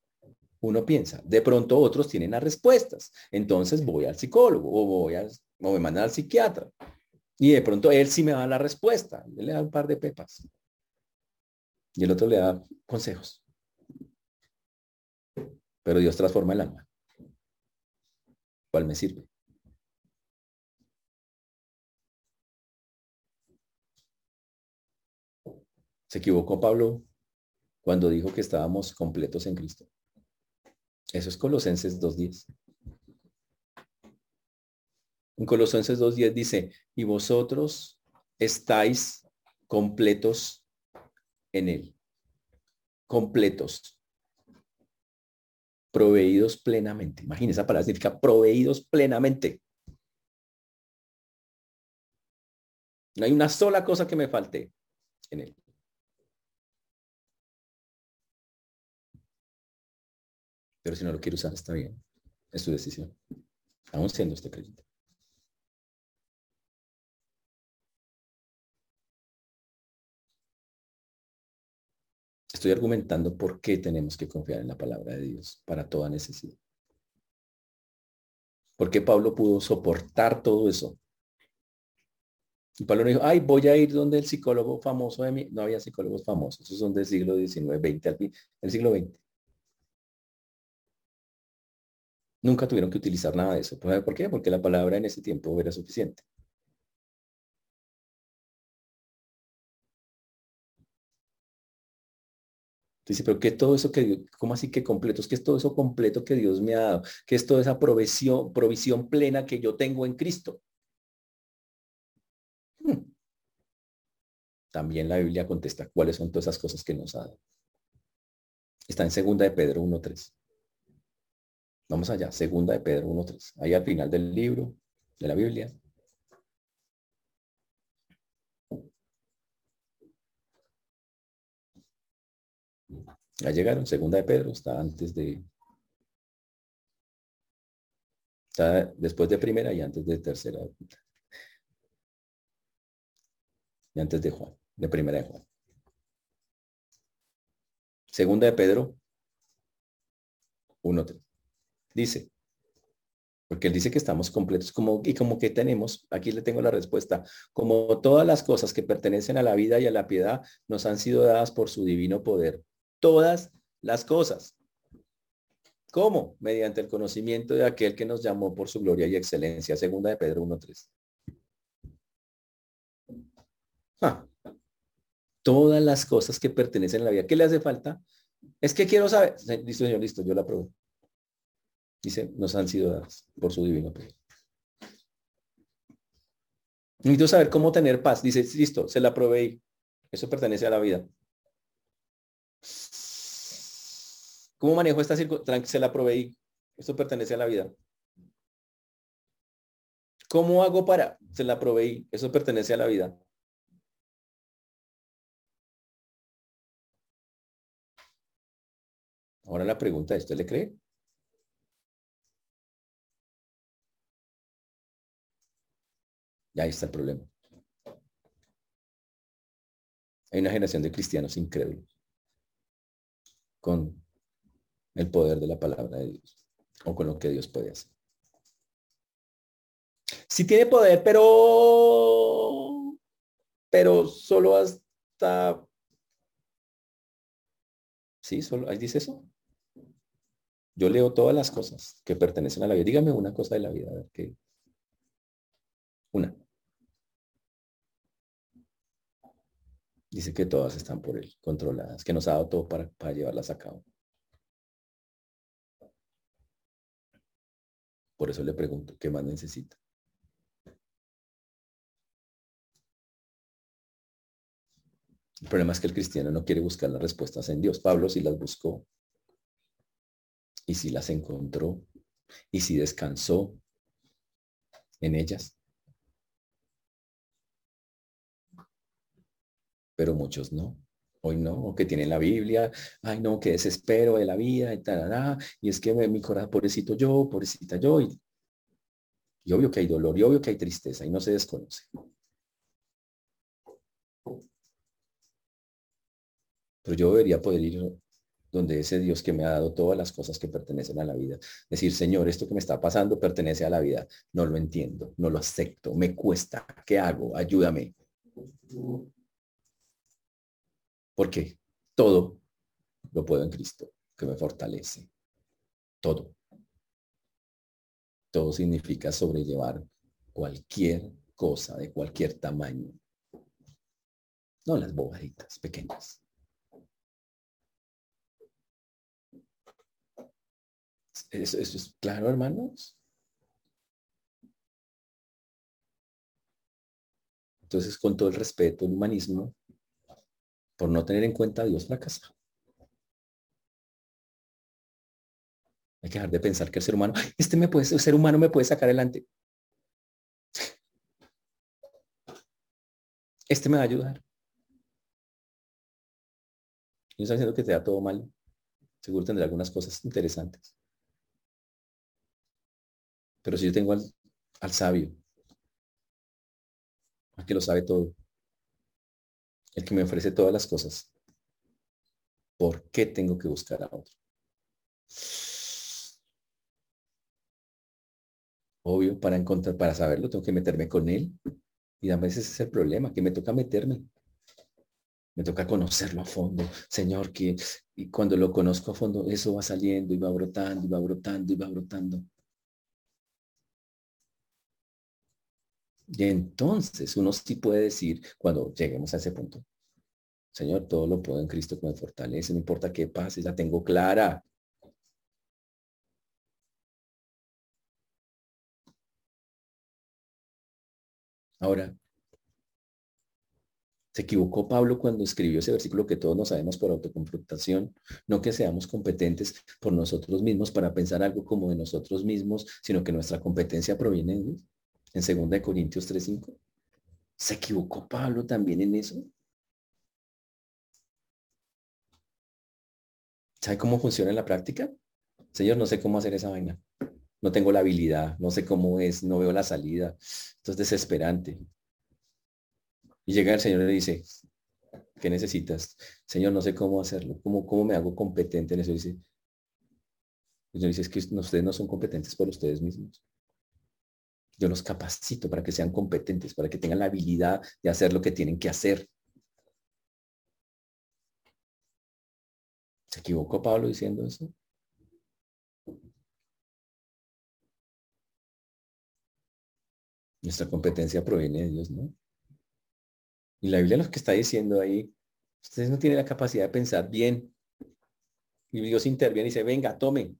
uno piensa, de pronto otros tienen las respuestas, entonces voy al psicólogo o voy a, o me mandan al psiquiatra. Y de pronto él sí me da la respuesta, le da un par de pepas. Y el otro le da consejos. Pero Dios transforma el alma. ¿Cuál me sirve? Se equivocó Pablo cuando dijo que estábamos completos en Cristo. Eso es Colosenses 2.10. En Colosenses 2.10 dice, y vosotros estáis completos en Él. Completos. Proveídos plenamente. Imagínense, esa palabra significa proveídos plenamente. No hay una sola cosa que me falte en Él. Pero si no lo quiero usar, está bien. Es su decisión. Aún siendo este creyente. Estoy argumentando por qué tenemos que confiar en la palabra de Dios para toda necesidad. ¿Por qué Pablo pudo soportar todo eso? Y Pablo no dijo, ay, voy a ir donde el psicólogo famoso de mí. No había psicólogos famosos, esos son del siglo XIX, XX, el siglo XX. Nunca tuvieron que utilizar nada de eso. ¿Por qué? Porque la palabra en ese tiempo era suficiente. Dice, pero ¿qué todo eso que, cómo así que completos? ¿Qué es todo eso completo que Dios me ha dado? ¿Qué es toda esa provisión, provisión plena que yo tengo en Cristo? Hmm. También la Biblia contesta cuáles son todas esas cosas que nos ha dado. Está en segunda de Pedro 1.3. Vamos allá, segunda de Pedro 1.3. Ahí al final del libro, de la Biblia. Ya llegaron, segunda de Pedro, está antes de... Está después de primera y antes de tercera. Y antes de Juan, de primera de Juan. Segunda de Pedro 1.3. Dice, porque él dice que estamos completos como, y como que tenemos, aquí le tengo la respuesta, como todas las cosas que pertenecen a la vida y a la piedad nos han sido dadas por su divino poder. Todas las cosas. ¿Cómo? Mediante el conocimiento de aquel que nos llamó por su gloria y excelencia. Segunda de Pedro 1.3. Ah, todas las cosas que pertenecen a la vida. ¿Qué le hace falta? Es que quiero saber. Listo, señor, listo, yo la pruebo. Dice, nos han sido dadas por su divino poder. Necesito saber cómo tener paz. Dice, listo, se la proveí. Eso pertenece a la vida. ¿Cómo manejo esta circunstancia? Se la proveí. Esto pertenece a la vida. ¿Cómo hago para? Se la proveí. Eso pertenece a la vida. Ahora la pregunta, ¿esto le cree? Y ahí está el problema. Hay una generación de cristianos incrédulos con el poder de la palabra de Dios o con lo que Dios puede hacer. Sí tiene poder, pero pero solo hasta Sí, solo ahí dice eso. Yo leo todas las cosas que pertenecen a la vida. Dígame una cosa de la vida, a. Dice que todas están por él, controladas, que nos ha dado todo para, para llevarlas a cabo. Por eso le pregunto, ¿qué más necesita? El problema es que el cristiano no quiere buscar las respuestas en Dios. Pablo sí las buscó. Y sí las encontró. Y sí descansó en ellas. Pero muchos no. Hoy no, o que tienen la Biblia, ay no, qué desespero de la vida, y tal, y es que mi corazón, pobrecito yo, pobrecita yo, y, y obvio que hay dolor, y obvio que hay tristeza, y no se desconoce. Pero yo debería poder ir donde ese Dios que me ha dado todas las cosas que pertenecen a la vida. Decir, Señor, esto que me está pasando pertenece a la vida. No lo entiendo, no lo acepto, me cuesta. ¿Qué hago? Ayúdame. ¿Por qué? todo lo puedo en Cristo, que me fortalece. Todo. Todo significa sobrellevar cualquier cosa de cualquier tamaño. No las bobaditas pequeñas. ¿Eso, es claro, hermanos? Entonces, con todo el respeto, el humanismo, por no tener en cuenta a Dios, fracasa. Hay que dejar de pensar que el ser humano, este me puede, el ser humano me puede sacar adelante. Este me va a ayudar. No está diciendo que te da todo mal. Seguro tendrá algunas cosas interesantes. Pero si yo tengo al, al sabio, al que lo sabe todo, el que me ofrece todas las cosas, ¿por qué tengo que buscar a otro? Obvio, para encontrar, para saberlo, tengo que meterme con él. Y a veces es el problema, que me toca meterme. Me toca conocerlo a fondo. Señor, que y cuando lo conozco a fondo, eso va saliendo y va brotando y va brotando y va brotando. Y entonces uno sí puede decir, cuando lleguemos a ese punto, Señor, todo lo puedo en Cristo que me fortalece, no importa qué pase, la tengo clara. Ahora, se equivocó Pablo cuando escribió ese versículo que todos nos sabemos por autoconfrontación, no que seamos competentes por nosotros mismos para pensar algo como de nosotros mismos, sino que nuestra competencia proviene de. En 2 Corintios 3:5. ¿Se equivocó Pablo también en eso? ¿Sabe cómo funciona en la práctica? Señor, no sé cómo hacer esa vaina no tengo la habilidad, no sé cómo es, no veo la salida. Esto es desesperante. Y llega el Señor y le dice, ¿qué necesitas? Señor, no sé cómo hacerlo. ¿Cómo, cómo me hago competente en eso? dice, y dice, es que ustedes no son competentes por ustedes mismos. Yo los capacito para que sean competentes, para que tengan la habilidad de hacer lo que tienen que hacer. ¿Se equivocó Pablo diciendo eso? Nuestra competencia proviene de Dios, ¿no? Y la Biblia lo que está diciendo ahí, ustedes no tienen la capacidad de pensar bien. Y Dios interviene y dice, venga, tome.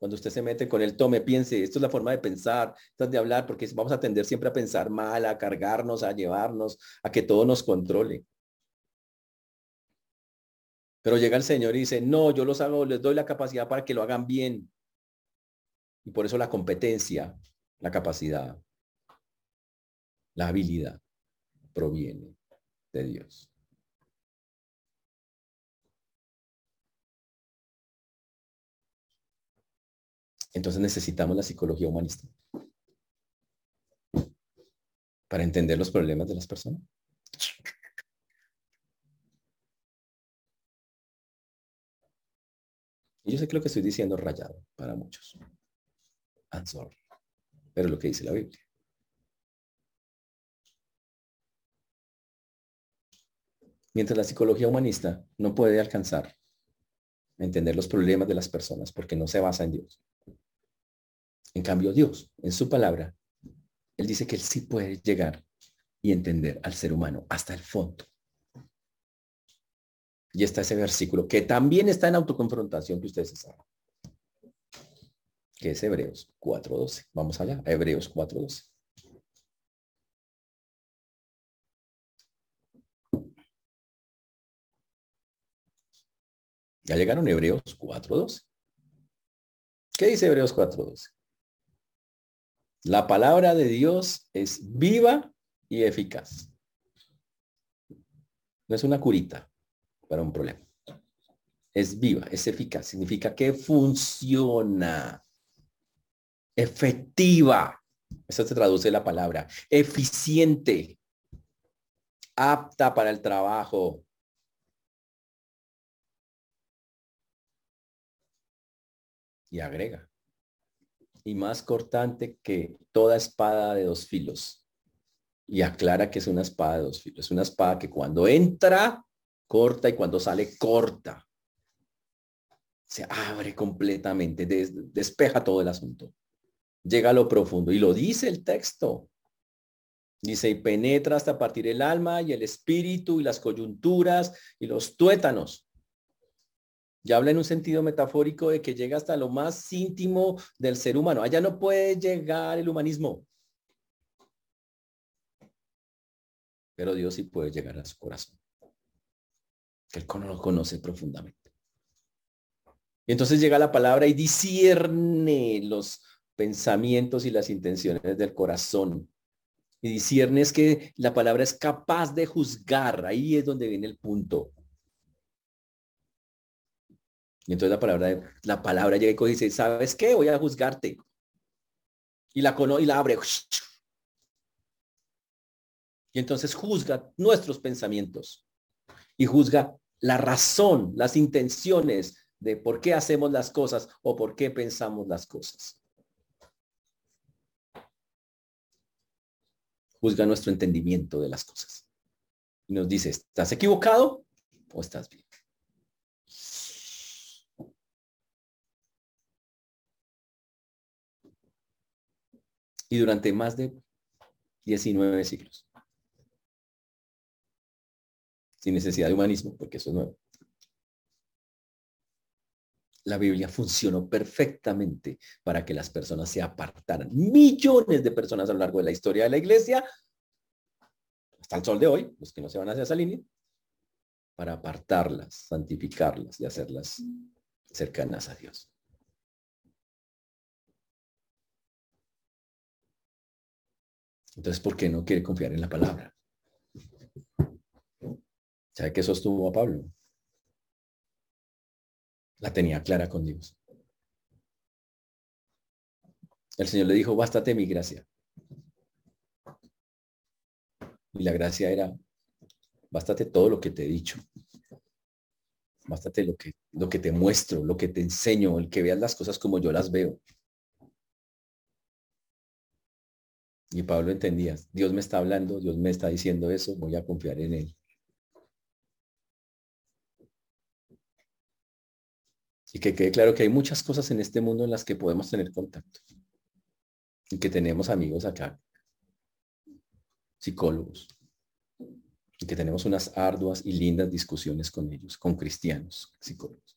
Cuando usted se mete con él, tome, piense. Esto es la forma de pensar, esto es de hablar, porque vamos a tender siempre a pensar mal, a cargarnos, a llevarnos, a que todo nos controle. Pero llega el Señor y dice, no, yo los hago, les doy la capacidad para que lo hagan bien. Y por eso la competencia, la capacidad. La habilidad proviene de Dios. Entonces necesitamos la psicología humanista para entender los problemas de las personas. Y yo sé que lo que estoy diciendo es rayado para muchos. I'm. Pero lo que dice la Biblia. Mientras la psicología humanista no puede alcanzar a entender los problemas de las personas porque no se basa en Dios. En cambio, Dios, en su palabra, Él dice que Él sí puede llegar y entender al ser humano hasta el fondo. Y está ese versículo que también está en autoconfrontación que ustedes saben. Que es Hebreos 4.12. Vamos allá, Hebreos 4.12. Ya llegaron Hebreos 4.12. ¿Qué dice Hebreos 4.12? La palabra de Dios es viva y eficaz. No es una curita para un problema. Es viva, es eficaz. Significa que funciona. Efectiva. Eso se traduce la palabra. Eficiente. Apta para el trabajo. y agrega. Y más cortante que toda espada de dos filos. Y aclara que es una espada de dos filos. Es una espada que cuando entra corta y cuando sale corta. Se abre completamente, despeja todo el asunto. Llega a lo profundo y lo dice el texto. Dice, y penetra hasta partir el alma y el espíritu y las coyunturas y los tuétanos. Ya habla en un sentido metafórico de que llega hasta lo más íntimo del ser humano. Allá no puede llegar el humanismo. Pero Dios sí puede llegar a su corazón. Que Él lo conoce profundamente. Y entonces llega la palabra y discierne los pensamientos y las intenciones del corazón. Y discierne es que la palabra es capaz de juzgar. Ahí es donde viene el punto. Y entonces la palabra, la palabra llega y dice, ¿sabes qué? Voy a juzgarte. Y la cono y la abre. Y entonces juzga nuestros pensamientos. Y juzga la razón, las intenciones de por qué hacemos las cosas o por qué pensamos las cosas. Juzga nuestro entendimiento de las cosas. Y nos dice, ¿estás equivocado o estás bien? Y durante más de 19 siglos. Sin necesidad de humanismo, porque eso es nuevo. La Biblia funcionó perfectamente para que las personas se apartaran. Millones de personas a lo largo de la historia de la iglesia, hasta el sol de hoy, los que no se van hacia esa línea, para apartarlas, santificarlas y hacerlas cercanas a Dios. Entonces, ¿por qué no quiere confiar en la palabra? ¿Sabe que sostuvo a Pablo? La tenía clara con Dios. El Señor le dijo, bástate mi gracia. Y la gracia era, bástate todo lo que te he dicho. Bástate lo que, lo que te muestro, lo que te enseño, el que veas las cosas como yo las veo. Y Pablo entendía, Dios me está hablando, Dios me está diciendo eso, voy a confiar en él. Y que quede claro que hay muchas cosas en este mundo en las que podemos tener contacto. Y que tenemos amigos acá, psicólogos. Y que tenemos unas arduas y lindas discusiones con ellos, con cristianos, psicólogos.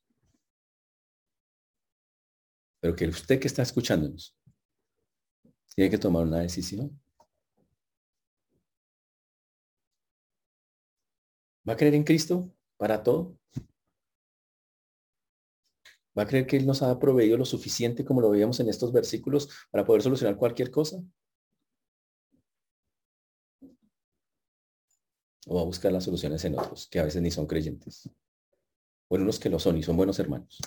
Pero que usted que está escuchándonos tiene que tomar una decisión. ¿Va a creer en Cristo para todo? ¿Va a creer que Él nos ha proveído lo suficiente como lo veíamos en estos versículos para poder solucionar cualquier cosa? ¿O va a buscar las soluciones en otros que a veces ni son creyentes? O en unos que lo son y son buenos hermanos.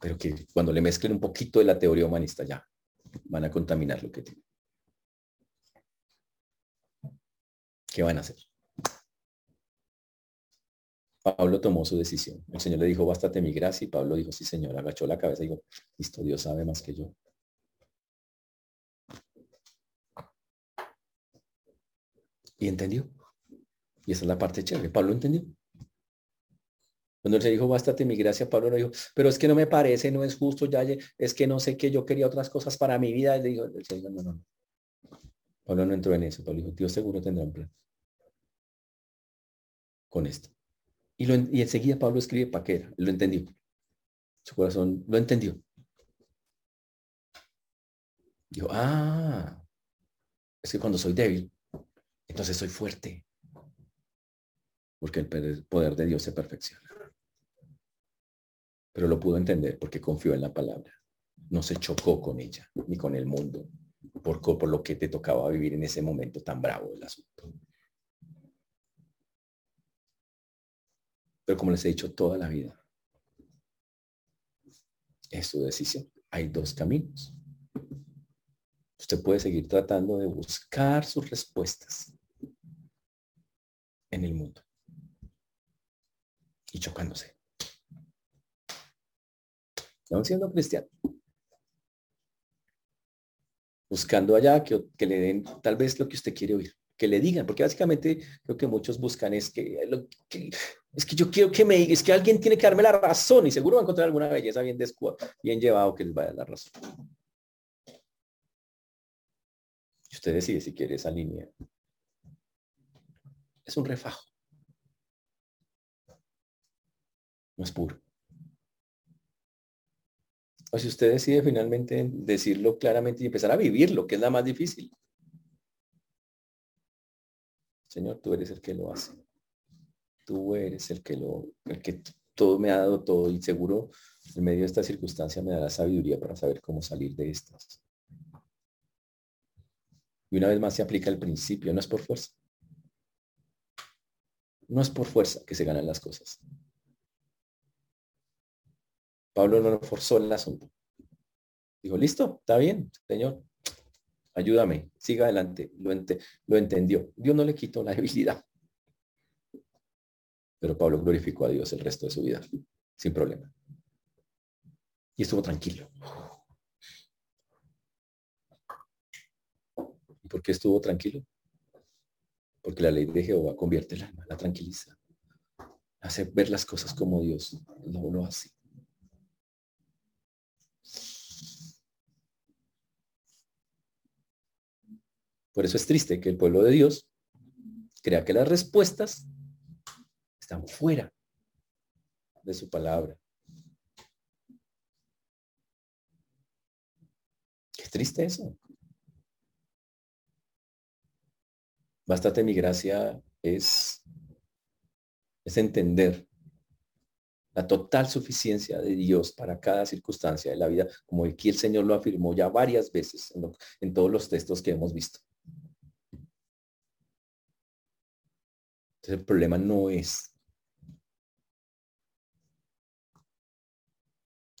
Pero que cuando le mezclen un poquito de la teoría humanista ya van a contaminar lo que tiene. ¿Qué van a hacer? Pablo tomó su decisión. El Señor le dijo, bástate mi gracia. Y Pablo dijo, sí, Señor. Agachó la cabeza y dijo, listo, Dios sabe más que yo. Y entendió. Y esa es la parte chévere. Pablo entendió. Cuando él se dijo, bástate mi gracia, Pablo le dijo, pero es que no me parece, no es justo, ya es que no sé que yo quería otras cosas para mi vida. Él le dijo, no, no, no. Pablo no entró en eso. Pablo dijo, Dios seguro tendrá un plan con esto. Y, lo, enseguida Pablo escribe para qué era. Lo entendió. Su corazón lo entendió. Dijo, ah, es que cuando soy débil, entonces soy fuerte. Porque el poder de Dios se perfecciona pero lo pudo entender porque confió en la palabra. No se chocó con ella ni con el mundo por, por lo que te tocaba vivir en ese momento tan bravo del asunto. Pero como les he dicho toda la vida, es su decisión. Hay dos caminos. Usted puede seguir tratando de buscar sus respuestas en el mundo y chocándose no siendo cristiano. Buscando allá que, que le den tal vez lo que usted quiere oír. que le digan, porque básicamente lo que muchos buscan es que, es que yo quiero que me diga, es que alguien tiene que darme la razón y seguro va a encontrar alguna belleza bien bien llevado que les vaya a la razón. Y usted decide si quiere esa línea. Es un refajo. No es puro. O si usted decide finalmente decirlo claramente y empezar a vivirlo, que es la más difícil. Señor, tú eres el que lo hace. Tú eres el que lo, el que todo me ha dado todo y seguro en medio de esta circunstancia me dará sabiduría para saber cómo salir de estas. Y una vez más se aplica el principio, no es por fuerza. No es por fuerza que se ganan las cosas. Pablo no forzó el asunto. Dijo, listo, está bien, Señor, ayúdame, siga adelante. Lo, lo entendió. Dios no le quitó la debilidad. Pero Pablo glorificó a Dios el resto de su vida, sin problema. Y estuvo tranquilo. ¿Y por qué estuvo tranquilo? Porque la ley de Jehová convierte el alma, la tranquiliza. Hace ver las cosas como Dios no lo hace. Por eso es triste que el pueblo de Dios crea que las respuestas están fuera de su palabra. Qué triste eso. Bástate mi gracia es, es entender la total suficiencia de Dios para cada circunstancia de la vida, como aquí el Señor lo afirmó ya varias veces en todos los textos que hemos visto. El problema no es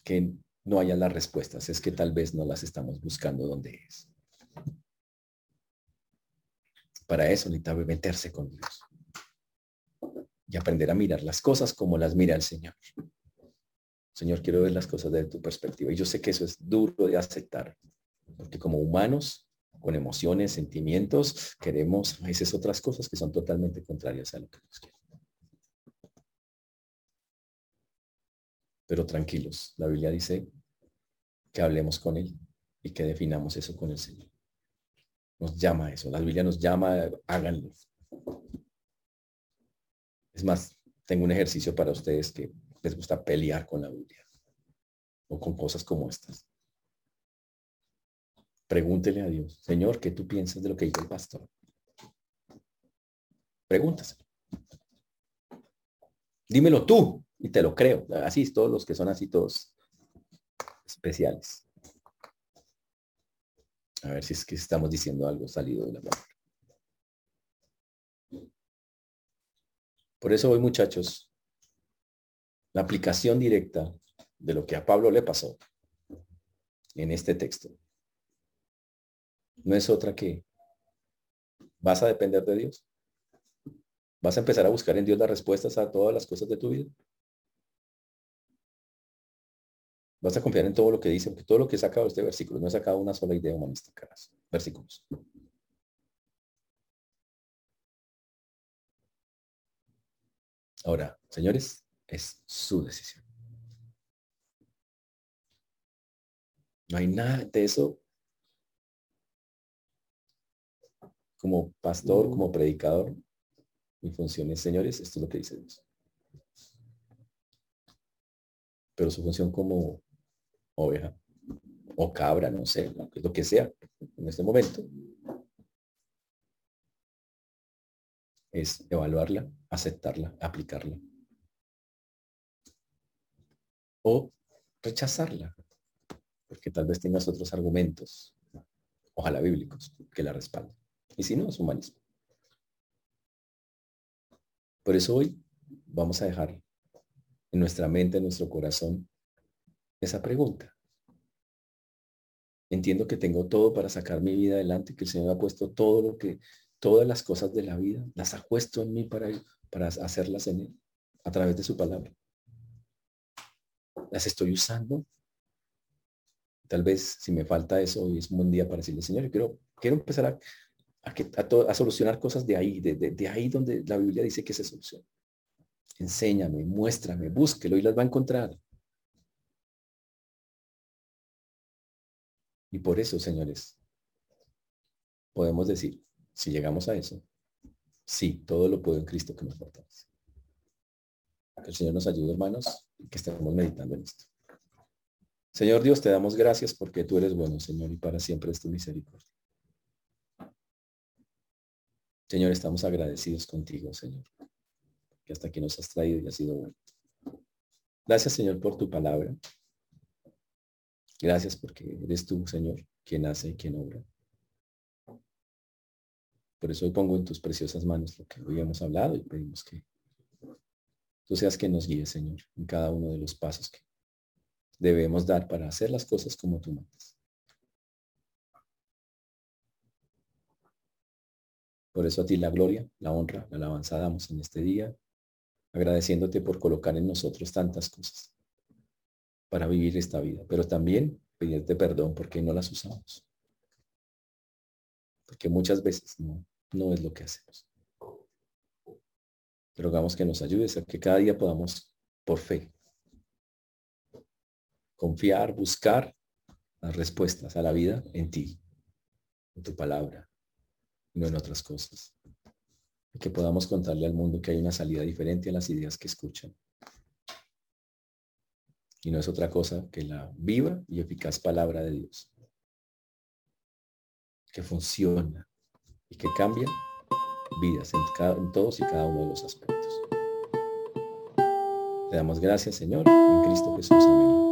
que no haya las respuestas, es que tal vez no las estamos buscando donde es. Para eso necesita meterse con Dios y aprender a mirar las cosas como las mira el Señor. Señor, quiero ver las cosas desde tu perspectiva. Y yo sé que eso es duro de aceptar, porque como humanos con emociones, sentimientos, queremos a veces otras cosas que son totalmente contrarias a lo que nos quiere. Pero tranquilos, la Biblia dice que hablemos con Él y que definamos eso con el Señor. Nos llama a eso, la Biblia nos llama, háganlo. Es más, tengo un ejercicio para ustedes que les gusta pelear con la Biblia o con cosas como estas. Pregúntele a Dios, Señor, ¿qué tú piensas de lo que dice el pastor? Pregúntaselo. Dímelo tú y te lo creo. Así, todos los que son así, todos especiales. A ver si es que estamos diciendo algo salido de la palabra. Por eso hoy, muchachos, la aplicación directa de lo que a Pablo le pasó en este texto no es otra que vas a depender de Dios. Vas a empezar a buscar en Dios las respuestas a todas las cosas de tu vida. Vas a confiar en todo lo que dice, porque todo lo que he sacado de este versículo, no he sacado una sola idea humanística, versículos. Ahora, señores, es su decisión. No hay nada de eso como pastor, como predicador, mi función es, señores, esto es lo que dice Dios. Pero su función como oveja o cabra, no sé, lo que sea en este momento, es evaluarla, aceptarla, aplicarla. O rechazarla, porque tal vez tengas otros argumentos, ojalá bíblicos, que la respalden. Y si no, es humanismo. Por eso hoy vamos a dejar en nuestra mente, en nuestro corazón, esa pregunta. Entiendo que tengo todo para sacar mi vida adelante, que el Señor ha puesto todo lo que, todas las cosas de la vida, las ha puesto en mí para, para hacerlas en Él, a través de su palabra. Las estoy usando. Tal vez si me falta eso, hoy es un buen día para decirle, Señor, quiero, quiero empezar a, a, solucionar cosas de ahí, de, de, ahí donde la Biblia dice que se soluciona. Enséñame, muéstrame, búsquelo y las va a encontrar. Y por eso, señores, podemos decir, si llegamos a eso, sí, todo lo puedo en Cristo que nos fortalece. Que el Señor nos ayude, hermanos, y que estemos meditando en esto. Señor Dios, te damos gracias porque tú eres bueno, Señor, y para siempre es tu misericordia. Señor, estamos agradecidos contigo, Señor, que hasta aquí nos has traído y ha sido bueno. Gracias, Señor, por tu palabra. Gracias porque eres tú, Señor, quien hace y quien obra. Por eso pongo en tus preciosas manos lo que hoy hemos hablado y pedimos que tú seas quien nos guíe, Señor, en cada uno de los pasos que debemos dar para hacer las cosas como tú mandas. Por eso a ti la gloria, la honra, la alabanza damos en este día, agradeciéndote por colocar en nosotros tantas cosas para vivir esta vida, pero también pedirte perdón porque no las usamos. Porque muchas veces no, es lo que hacemos. Pero hagamos que nos ayudes a que cada día podamos, por fe, confiar, buscar las respuestas a la vida en ti, en tu palabra, no en otras cosas. Y que podamos contarle al mundo que hay una salida diferente a las ideas que escuchan. Y no es otra cosa que la viva y eficaz palabra de Dios. Que funciona y que cambia vidas en, todos y cada uno de los aspectos. Te damos gracias, Señor, en Cristo Jesús. Amén.